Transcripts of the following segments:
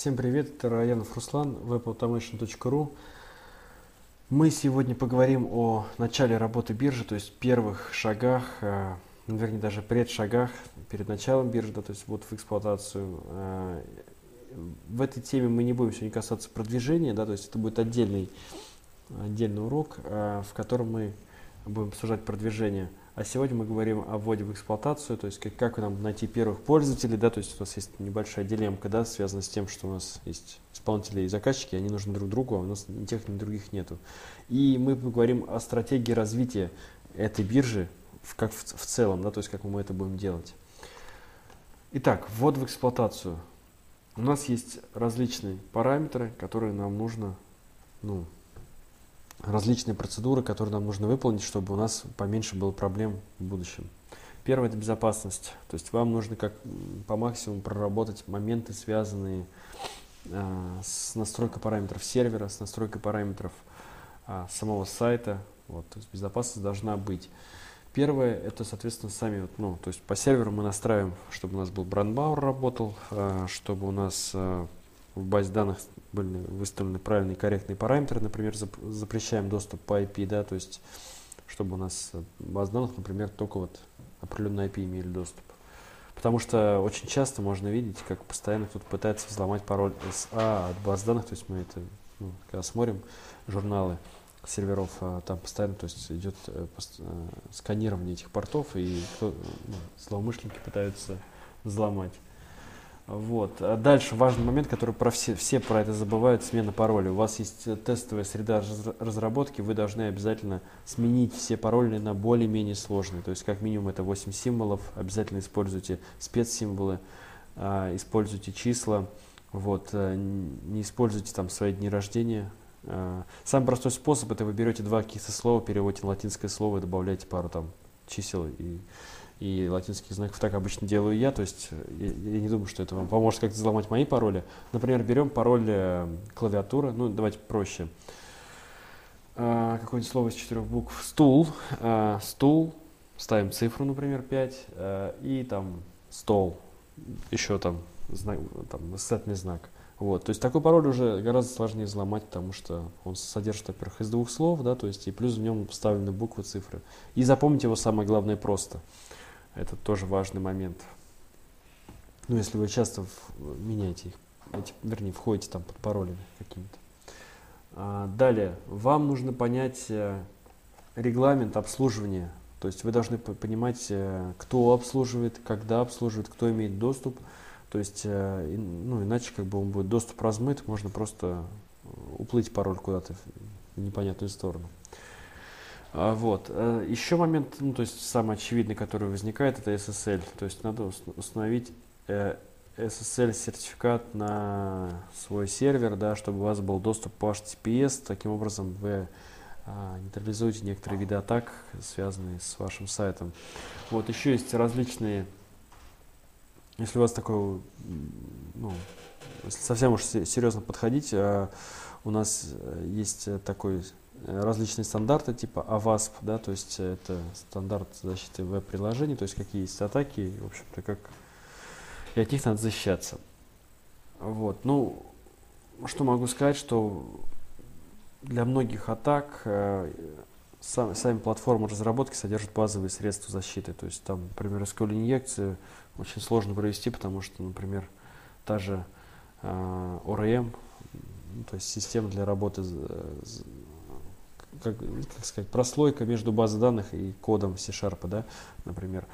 Всем привет, это Раянов Руслан, webautomation.ru. Мы сегодня поговорим о начале работы биржи, то есть первых шагах, э, ну, вернее даже предшагах перед началом биржи, да, то есть вот в эксплуатацию. Э, в этой теме мы не будем сегодня касаться продвижения, да, то есть это будет отдельный, отдельный урок, э, в котором мы будем обсуждать продвижение – а сегодня мы говорим о вводе в эксплуатацию, то есть как, как нам найти первых пользователей, да, то есть у нас есть небольшая дилемма, да, связанная с тем, что у нас есть исполнители и заказчики, они нужны друг другу, а у нас ни тех, ни других нету. И мы поговорим о стратегии развития этой биржи в, как в, в целом, да, то есть как мы это будем делать. Итак, ввод в эксплуатацию. У нас есть различные параметры, которые нам нужно ну, различные процедуры, которые нам нужно выполнить, чтобы у нас поменьше было проблем в будущем. Первое – это безопасность. То есть вам нужно как по максимуму проработать моменты, связанные э, с настройкой параметров сервера, с настройкой параметров э, самого сайта. Вот, то есть безопасность должна быть. Первое – это, соответственно, сами, вот, ну, то есть по серверу мы настраиваем, чтобы у нас был брандбауэр работал, э, чтобы у нас э, в базе данных были выставлены правильные корректные параметры, например, запрещаем доступ по IP, да, то есть чтобы у нас баз данных, например, только вот определенные IP имели доступ. Потому что очень часто можно видеть, как постоянно кто-то пытается взломать пароль SA от баз данных, то есть мы это, ну, когда смотрим журналы серверов, а там постоянно то есть идет э, э, сканирование этих портов, и кто, ну, злоумышленники пытаются взломать. Вот. А дальше важный момент, который про все, все про это забывают, смена пароля. У вас есть э, тестовая среда разработки, вы должны обязательно сменить все пароли на более-менее сложные. То есть как минимум это 8 символов, обязательно используйте спецсимволы, э, используйте числа, вот, э, не используйте там свои дни рождения. Э, самый простой способ это вы берете два каких-то слова, переводите на латинское слово и добавляете пару там чисел и и латинских знаков. Так обычно делаю я, то есть э, я, я не думаю, что это вам поможет как-то взломать мои пароли. Например, берем пароль э, клавиатуры, ну давайте проще. А, какое-нибудь слово из четырех букв. Стул, а, стул, ставим цифру, например, 5, а, и там стол, еще там, знак, там восклицательный знак. Вот, то есть такой пароль уже гораздо сложнее взломать, потому что он содержит, во-первых, из двух слов, да, то есть и плюс в нем вставлены буквы, цифры. И запомнить его самое главное просто. Это тоже важный момент. Ну, если вы часто меняете их, эти, вернее, входите там под паролями какими-то. А, далее, вам нужно понять э, регламент обслуживания. То есть вы должны понимать, э, кто обслуживает, когда обслуживает, кто имеет доступ. То есть, э, ну, иначе как бы он будет доступ размыт, можно просто уплыть пароль куда-то в непонятную сторону. А, вот. Э, Еще момент, ну, то есть самый очевидный, который возникает, это SSL. То есть надо установить э, SSL-сертификат на свой сервер, да, чтобы у вас был доступ по HTTPS. Таким образом, вы а, нейтрализуете некоторые виды атак, связанные с вашим сайтом. Вот еще есть различные, если у вас такой, ну, если совсем уж серьезно подходить, а, у нас э, есть такой различные стандарты типа AWASP, да, то есть это стандарт защиты веб-приложений, то есть какие есть атаки, в общем-то, как и от них надо защищаться. Вот, ну, что могу сказать, что для многих атак э, сам, сами платформы разработки содержат базовые средства защиты, то есть там, например, SQL инъекцию очень сложно провести, потому что, например, та же э, ORM, ну, то есть система для работы как, как сказать, прослойка между базой данных и кодом C-Sharp, да, например,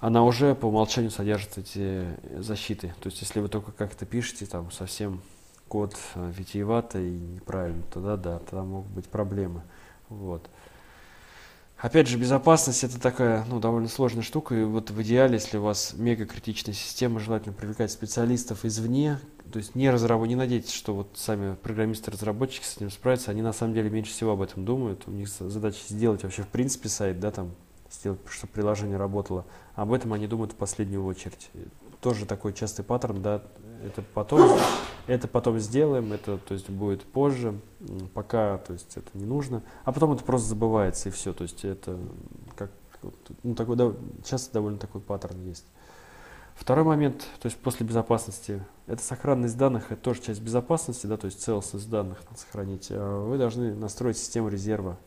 она уже по умолчанию содержит эти защиты. То есть, если вы только как-то пишете, там, совсем код э, витиевато и неправильно, тогда да, тогда могут быть проблемы. Вот. Опять же, безопасность это такая, ну, довольно сложная штука, и вот в идеале, если у вас мега критичная система, желательно привлекать специалистов извне, то есть не разработ... не надейтесь, что вот сами программисты-разработчики с этим справятся, они на самом деле меньше всего об этом думают. У них задача сделать вообще в принципе сайт, да, там, сделать, чтобы приложение работало. Об этом они думают в последнюю очередь. Тоже такой частый паттерн, да, это потом, это потом сделаем, это то есть будет позже, пока то есть это не нужно, а потом это просто забывается и все, то есть это как ну, такой, да, часто довольно такой паттерн есть. Второй момент, то есть после безопасности, это сохранность данных, это тоже часть безопасности, да, то есть целостность данных сохранить. А вы должны настроить систему резерва.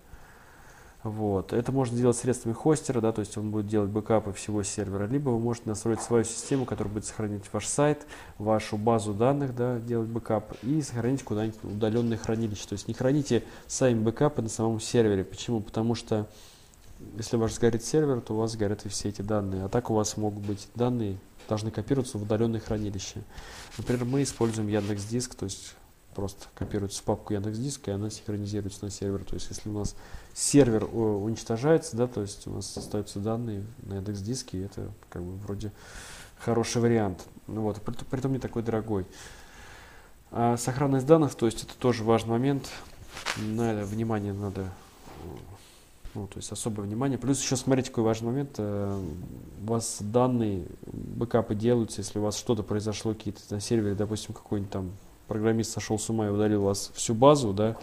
Вот. Это можно делать средствами хостера, да, то есть он будет делать бэкапы всего сервера, либо вы можете настроить свою систему, которая будет сохранить ваш сайт, вашу базу данных, да, делать бэкап и сохранить куда-нибудь удаленное хранилище. То есть не храните сами бэкапы на самом сервере. Почему? Потому что если у вас сгорит сервер, то у вас сгорят и все эти данные. А так у вас могут быть данные должны копироваться в удаленное хранилище. Например, мы используем Яндекс Диск, то есть просто копируется в папку Яндекс Диск, и она синхронизируется на сервер. То есть если у нас сервер уничтожается, да, то есть у нас остаются данные на Яндекс Диске, это как бы вроде хороший вариант. Ну вот, при этом не такой дорогой. А сохранность данных, то есть это тоже важный момент. На это внимание надо ну, то есть особое внимание. Плюс еще смотрите, какой важный момент. Э, у вас данные, бэкапы делаются, если у вас что-то произошло, какие-то на сервере, допустим, какой-нибудь там программист сошел с ума и удалил у вас всю базу, да,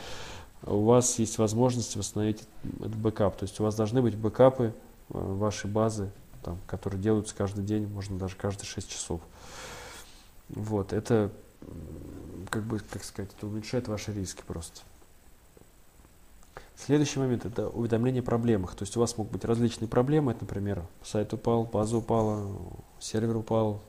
у вас есть возможность восстановить этот бэкап. То есть у вас должны быть бэкапы э, вашей базы, там, которые делаются каждый день, можно даже каждые 6 часов. Вот, это, как бы, как сказать, это уменьшает ваши риски просто. Следующий момент – это уведомление о проблемах. То есть у вас могут быть различные проблемы. Это, например, сайт упал, база упала, сервер упал,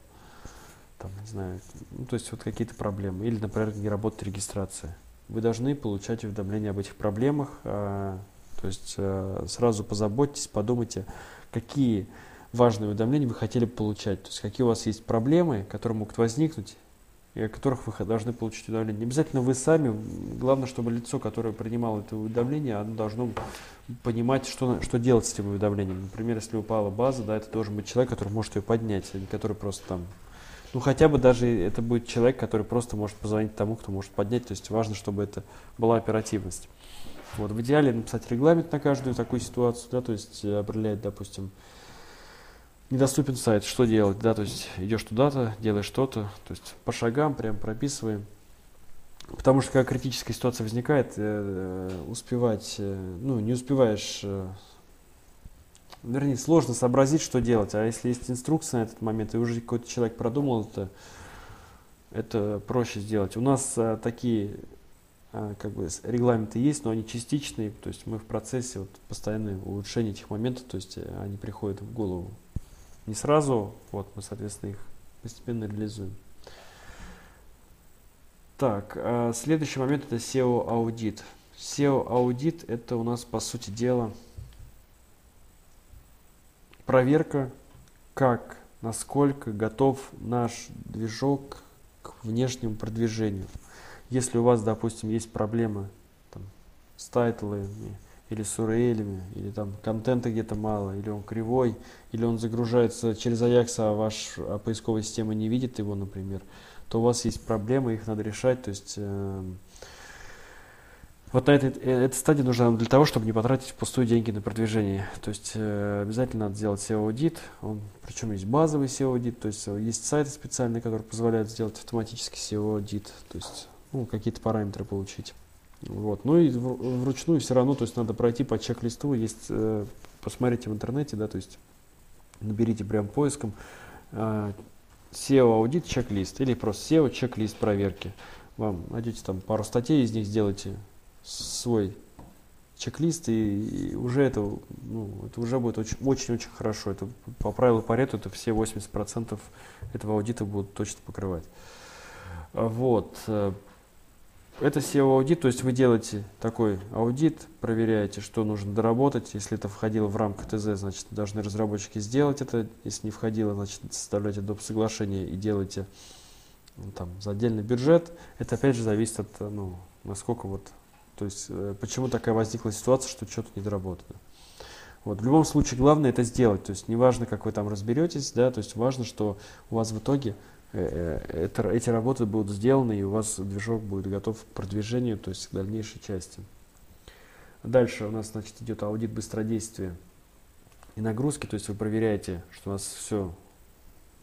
там, не знаю, ну, то есть вот какие-то проблемы. Или, например, не работает регистрация. Вы должны получать уведомления об этих проблемах. А, то есть а, сразу позаботьтесь, подумайте, какие важные уведомления вы хотели получать. То есть какие у вас есть проблемы, которые могут возникнуть, и о которых вы должны получить уведомление. Не обязательно вы сами, главное, чтобы лицо, которое принимало это уведомление, оно должно понимать, что, что делать с этим уведомлением. Например, если упала база, да, это должен быть человек, который может ее поднять, а не который просто там ну, хотя бы даже это будет человек, который просто может позвонить тому, кто может поднять. То есть важно, чтобы это была оперативность. Вот, в идеале написать регламент на каждую такую ситуацию, да, то есть определять, допустим, недоступен сайт, что делать, да, то есть идешь туда-то, делаешь что-то, то есть по шагам прям прописываем. Потому что когда критическая ситуация возникает, э, успевать, э, ну, не успеваешь, э, вернее, сложно сообразить, что делать. А если есть инструкция на этот момент, и уже какой-то человек продумал это, это проще сделать. У нас а, такие а, как бы регламенты есть, но они частичные, то есть мы в процессе вот, постоянно улучшения этих моментов, то есть они приходят в голову не сразу, вот мы, соответственно, их постепенно реализуем. Так, а следующий момент это SEO аудит. SEO аудит это у нас по сути дела проверка, как, насколько готов наш движок к внешнему продвижению. Если у вас, допустим, есть проблемы там, с тайтлами, или с URL, или там контента где-то мало, или он кривой, или он загружается через Ajax, а ваша поисковая система не видит его, например, то у вас есть проблемы, их надо решать. То есть э, вот на этой, э, этой стадии нужно для того, чтобы не потратить пустую деньги на продвижение. То есть э, обязательно надо сделать SEO-аудит, причем есть базовый SEO-аудит, то есть есть сайты специальные, которые позволяют сделать автоматический SEO-аудит, то есть ну, какие-то параметры получить. Вот. Ну и вручную все равно, то есть надо пройти по чек-листу, есть, э, посмотрите в интернете, да, то есть наберите прям поиском э, SEO аудит чек-лист или просто SEO чек-лист проверки. Вам найдете там пару статей, из них сделайте свой чек-лист, и, и уже это, ну, это уже будет очень-очень хорошо. Это по правилу Парету это все 80% этого аудита будут точно покрывать. Вот. Э, это SEO-аудит, то есть вы делаете такой аудит, проверяете, что нужно доработать. Если это входило в рамках ТЗ, значит, должны разработчики сделать это. Если не входило, значит, составляйте доп. соглашение и делаете ну, там, за отдельный бюджет. Это опять же зависит от, ну, насколько вот, то есть, э, почему такая возникла ситуация, что что-то недоработано. Вот. В любом случае, главное это сделать. То есть, неважно, как вы там разберетесь, да, то есть, важно, что у вас в итоге Э, э, это, эти работы будут сделаны, и у вас движок будет готов к продвижению, то есть к дальнейшей части. Дальше у нас значит, идет аудит быстродействия и нагрузки, то есть вы проверяете, что у нас все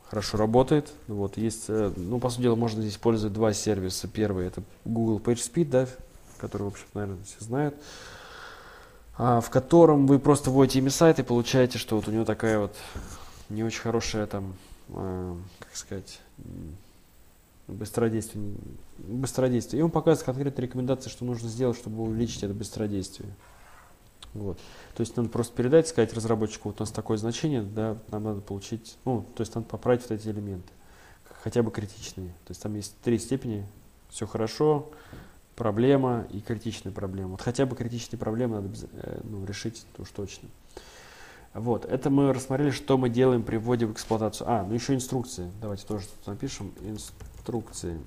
хорошо работает. Вот, есть, ну, по сути дела, можно здесь использовать два сервиса. Первый это Google PageSpeed, да, который, в общем, наверное, все знают, а, в котором вы просто вводите имя сайта и получаете, что вот у него такая вот не очень хорошая там э, как сказать, быстродействие, быстродействие. И он показывает конкретные рекомендации, что нужно сделать, чтобы увеличить это быстродействие. Вот. То есть надо просто передать, сказать разработчику, вот у нас такое значение, да, нам надо получить, ну, то есть надо поправить вот эти элементы, хотя бы критичные. То есть там есть три степени, все хорошо, проблема и критичная проблема. Вот хотя бы критичные проблемы надо э, ну, решить уж точно. Вот, это мы рассмотрели, что мы делаем при вводе в эксплуатацию. А, ну еще инструкции. Давайте тоже тут напишем. Инструкции.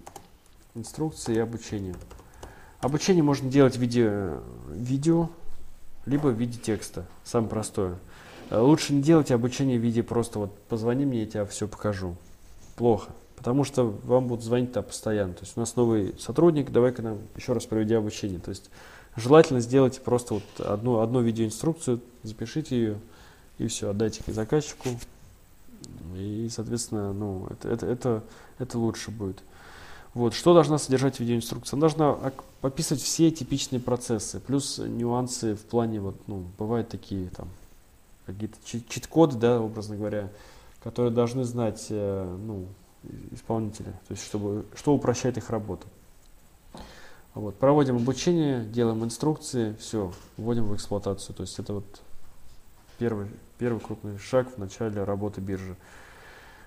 Инструкции и обучение. Обучение можно делать в виде видео, либо в виде текста. Самое простое. Э, лучше не делать обучение в виде просто вот позвони мне, я тебе все покажу. Плохо. Потому что вам будут звонить-то постоянно. То есть у нас новый сотрудник, давай-ка нам еще раз проведи обучение. То есть желательно сделать просто вот одну, одну видеоинструкцию, запишите ее и все, отдайте заказчику. И, соответственно, ну, это, это, это, это лучше будет. Вот. Что должна содержать видеоинструкция? Она должна описывать все типичные процессы, плюс нюансы в плане, вот, ну, бывают такие там какие-то чит-коды, да, образно говоря, которые должны знать э, ну, исполнители, то есть чтобы, что упрощает их работу. Вот. Проводим обучение, делаем инструкции, все, вводим в эксплуатацию. То есть это вот первый, первый крупный шаг в начале работы биржи.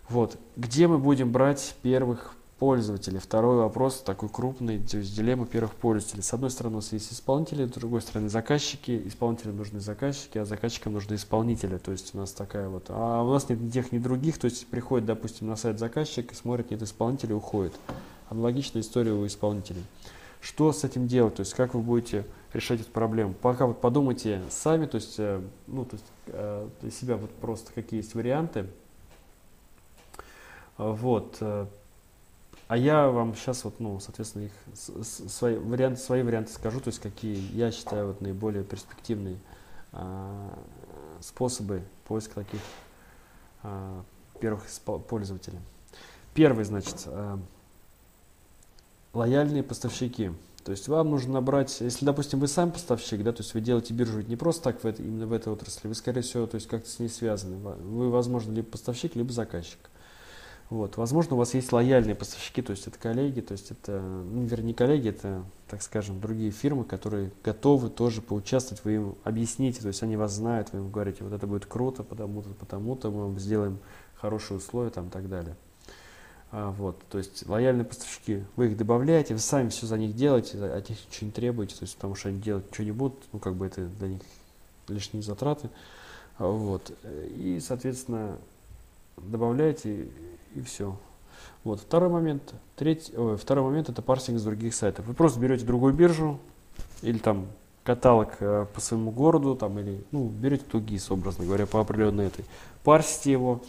Вот. Где мы будем брать первых пользователей. Второй вопрос такой крупный, то есть дилемма первых пользователей. С одной стороны у нас есть исполнители, с другой стороны заказчики. Исполнителям нужны заказчики, а заказчикам нужны исполнители. То есть у нас такая вот. А у нас нет ни тех, ни других. То есть приходит, допустим, на сайт заказчик и смотрит, нет исполнителя, уходит. Аналогичная история у исполнителей. Что с этим делать? То есть как вы будете решать эту проблему? Пока вот подумайте сами, то есть, э, ну, то есть э, для себя вот просто какие есть варианты. Вот. А я вам сейчас вот, ну, соответственно, их свои варианты, свои варианты скажу, то есть какие я считаю вот наиболее перспективные а, способы поиска таких а, первых пользователей. Первый, значит, а, лояльные поставщики. То есть вам нужно набрать, если, допустим, вы сам поставщик, да, то есть вы делаете биржу не просто так в это, именно в этой отрасли, вы, скорее всего, то есть как-то с ней связаны. Вы, возможно, либо поставщик, либо заказчик. Вот. Возможно, у вас есть лояльные поставщики, то есть это коллеги, то есть это, ну, вернее, коллеги, это, так скажем, другие фирмы, которые готовы тоже поучаствовать, вы им объясните, то есть они вас знают, вы им говорите, вот это будет круто, потому-то, потому-то, мы вам сделаем хорошие условия там и так далее. А, вот, то есть лояльные поставщики, вы их добавляете, вы сами все за них делаете, от них ничего не требуете, то есть потому что они делать ничего не будут, ну как бы это для них лишние затраты. А, вот, и, соответственно, добавляете и все. Вот второй момент. Третий, ой, второй момент это парсинг с других сайтов. Вы просто берете другую биржу или там каталог э, по своему городу, там, или ну, берете тугис, образно говоря, по определенной этой, парсите его,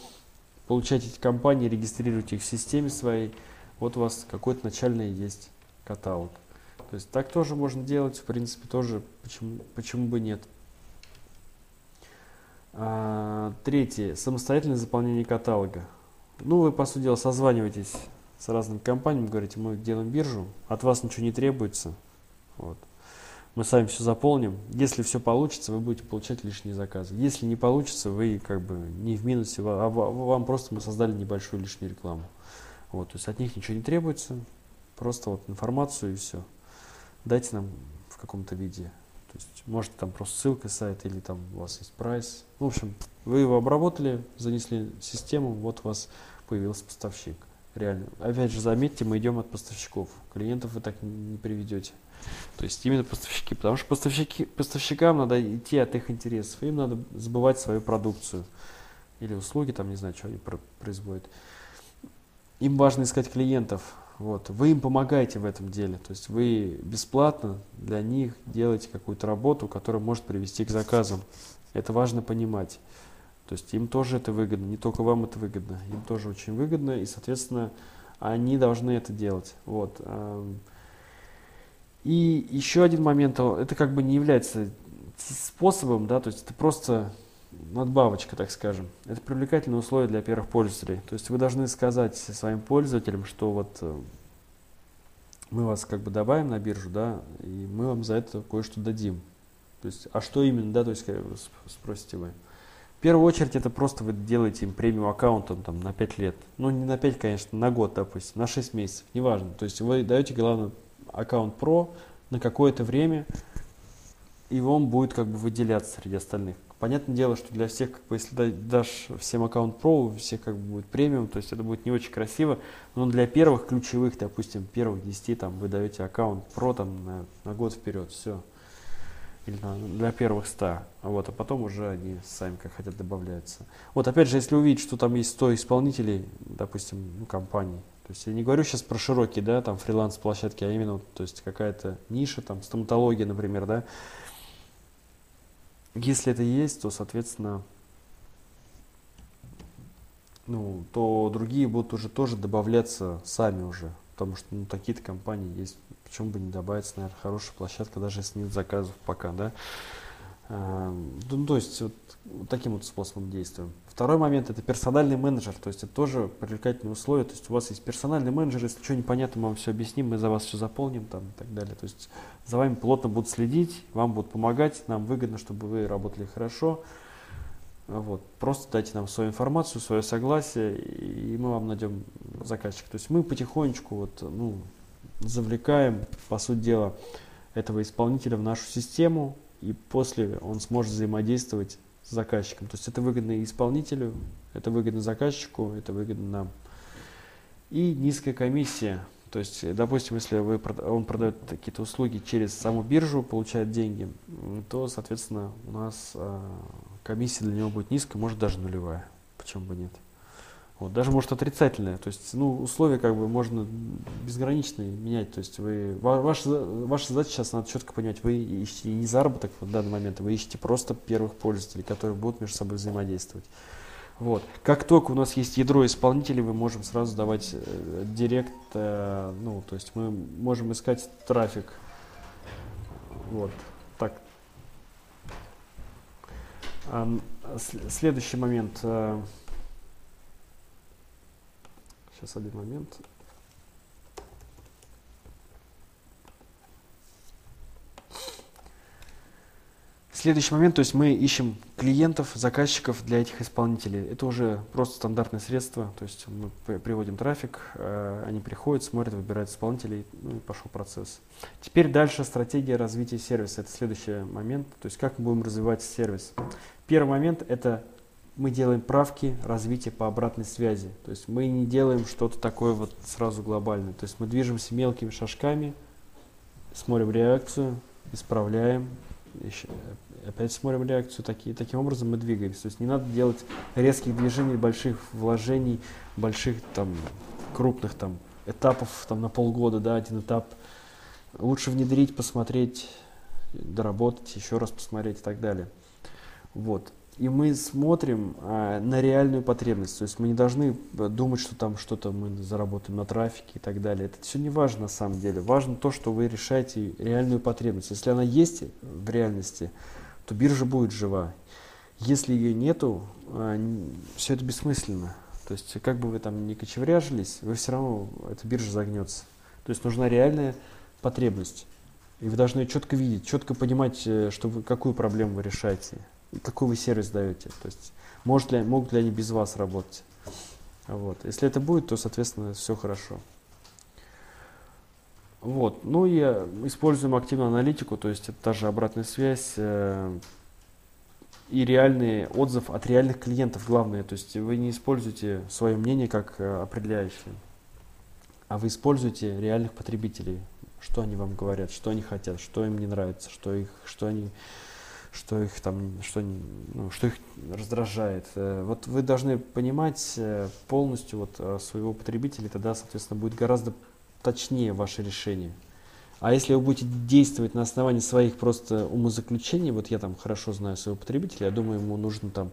получаете эти компании, регистрируете их в системе своей, вот у вас какой-то начальный есть каталог. То есть так тоже можно делать, в принципе, тоже, почему, почему бы нет. А, третье. Самостоятельное заполнение каталога. Ну, вы, по сути дела, созваниваетесь с разными компаниями, говорите, мы делаем биржу, от вас ничего не требуется. Вот. Мы сами все заполним. Если все получится, вы будете получать лишние заказы. Если не получится, вы как бы не в минусе, а вам просто мы создали небольшую лишнюю рекламу. Вот, то есть от них ничего не требуется, просто вот информацию и все. Дайте нам в каком-то виде. Есть может там просто ссылка сайта или там у вас есть прайс. В общем, вы его обработали, занесли в систему, вот у вас появился поставщик. Реально. Опять же, заметьте, мы идем от поставщиков. Клиентов вы так не приведете. То есть именно поставщики. Потому что поставщики, поставщикам надо идти от их интересов. Им надо забывать свою продукцию. Или услуги, там, не знаю, что они производят. Им важно искать клиентов. Вот. Вы им помогаете в этом деле. То есть вы бесплатно для них делаете какую-то работу, которая может привести к заказам. Это важно понимать. То есть им тоже это выгодно, не только вам это выгодно, им тоже очень выгодно, и, соответственно, они должны это делать. Вот. И еще один момент, это как бы не является способом, да, то есть это просто надбавочка, так скажем. Это привлекательные условия для первых пользователей. То есть вы должны сказать своим пользователям, что вот э, мы вас как бы добавим на биржу, да, и мы вам за это кое-что дадим. То есть, а что именно, да, то есть спросите вы. В первую очередь это просто вы делаете им премиум аккаунтом там, на 5 лет. Ну не на 5, конечно, на год, допустим, на 6 месяцев, неважно. То есть вы даете, главное, аккаунт Pro на какое-то время, и он будет как бы выделяться среди остальных. Понятное дело, что для всех, как бы, если дашь всем аккаунт Pro, у всех как бы будет премиум, то есть это будет не очень красиво, но для первых ключевых, допустим, первых 10 там вы даете аккаунт Pro там на, на год вперед, все или на, для первых 100, вот, а потом уже они сами как хотят добавляются. Вот опять же, если увидеть, что там есть 100 исполнителей, допустим, ну, компаний, то есть я не говорю сейчас про широкие, да, там фриланс-площадки, а именно, то есть какая-то ниша, там стоматология, например, да. Если это есть, то, соответственно, ну, то другие будут уже тоже добавляться сами уже, потому что ну, такие-то компании есть почему бы не добавить, наверное, хорошая площадка, даже если нет заказов пока, да. Эм, ну, то есть вот, таким вот способом действуем. Второй момент это персональный менеджер, то есть это тоже привлекательные условия, то есть у вас есть персональный менеджер, если что непонятно, мы вам все объясним, мы за вас все заполним там и так далее. То есть за вами плотно будут следить, вам будут помогать, нам выгодно, чтобы вы работали хорошо. Вот. Просто дайте нам свою информацию, свое согласие, и мы вам найдем заказчика. То есть мы потихонечку вот, ну, завлекаем, по сути дела, этого исполнителя в нашу систему, и после он сможет взаимодействовать с заказчиком. То есть это выгодно и исполнителю, это выгодно заказчику, это выгодно нам. И низкая комиссия. То есть, допустим, если вы, он продает какие-то услуги через саму биржу, получает деньги, то, соответственно, у нас а, комиссия для него будет низкая, может даже нулевая. Почему бы нет? Вот, даже может отрицательное. То есть, ну, условия как бы можно безграничные менять. То есть вы, ваша, ваша задача сейчас надо четко понять, вы ищете не заработок в данный момент, вы ищете просто первых пользователей, которые будут между собой взаимодействовать. Вот. Как только у нас есть ядро исполнителей, мы можем сразу давать э, директ, э, ну, то есть мы можем искать трафик. Вот. Так. А, следующий момент. Э, Сейчас один момент. Следующий момент, то есть мы ищем клиентов, заказчиков для этих исполнителей. Это уже просто стандартное средство, то есть мы приводим трафик, э, они приходят, смотрят, выбирают исполнителей, ну и пошел процесс. Теперь дальше стратегия развития сервиса. Это следующий момент, то есть как мы будем развивать сервис. Первый момент – это мы делаем правки развития по обратной связи. То есть мы не делаем что-то такое вот сразу глобальное. То есть мы движемся мелкими шажками, смотрим реакцию, исправляем, еще, опять смотрим реакцию. Такие, таким образом мы двигаемся. То есть не надо делать резких движений, больших вложений, больших там крупных там этапов там на полгода, да, один этап. Лучше внедрить, посмотреть, доработать, еще раз посмотреть и так далее. Вот и мы смотрим а, на реальную потребность. То есть мы не должны э, думать, что там что-то мы заработаем на трафике и так далее. Это все не важно на самом деле. Важно то, что вы решаете реальную потребность. Если она есть в реальности, то биржа будет жива. Если ее нету, а, все это бессмысленно. То есть как бы вы там ни кочевряжились, вы все равно, эта биржа загнется. То есть нужна реальная потребность. И вы должны четко видеть, четко понимать, э, что вы, какую проблему вы решаете какой вы сервис даете. То есть может ли, могут ли они без вас работать. Вот. Если это будет, то, соответственно, все хорошо. Вот. Ну и используем активную аналитику, то есть это та же обратная связь э, и реальный отзыв от реальных клиентов, главное. То есть вы не используете свое мнение как э, определяющее, а вы используете реальных потребителей, что они вам говорят, что они хотят, что им не нравится, что, их, что они что их там, что, ну, что их раздражает. Э, вот вы должны понимать э, полностью вот э, своего потребителя, тогда, соответственно, будет гораздо точнее ваше решение. А если вы будете действовать на основании своих просто умозаключений, вот я там хорошо знаю своего потребителя, я думаю, ему нужно там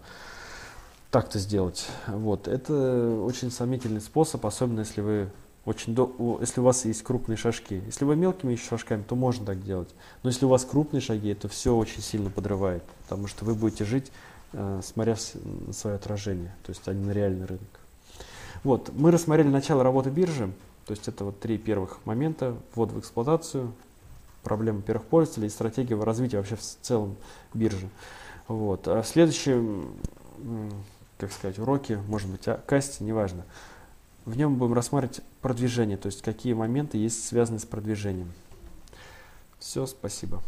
так-то сделать. Вот. Это очень сомнительный способ, особенно если вы очень до, если у вас есть крупные шажки. Если вы мелкими шажками, то можно так делать. Но если у вас крупные шаги, это все очень сильно подрывает, потому что вы будете жить, э, смотря на свое отражение, то есть а не на реальный рынок. Вот, мы рассмотрели начало работы биржи, то есть это вот три первых момента, ввод в эксплуатацию, проблемы первых пользователей и стратегия развития вообще в целом биржи. Вот. А следующий как сказать, уроки, может быть, о касте, неважно. В нем будем рассматривать продвижение, то есть какие моменты есть связаны с продвижением. Все, спасибо.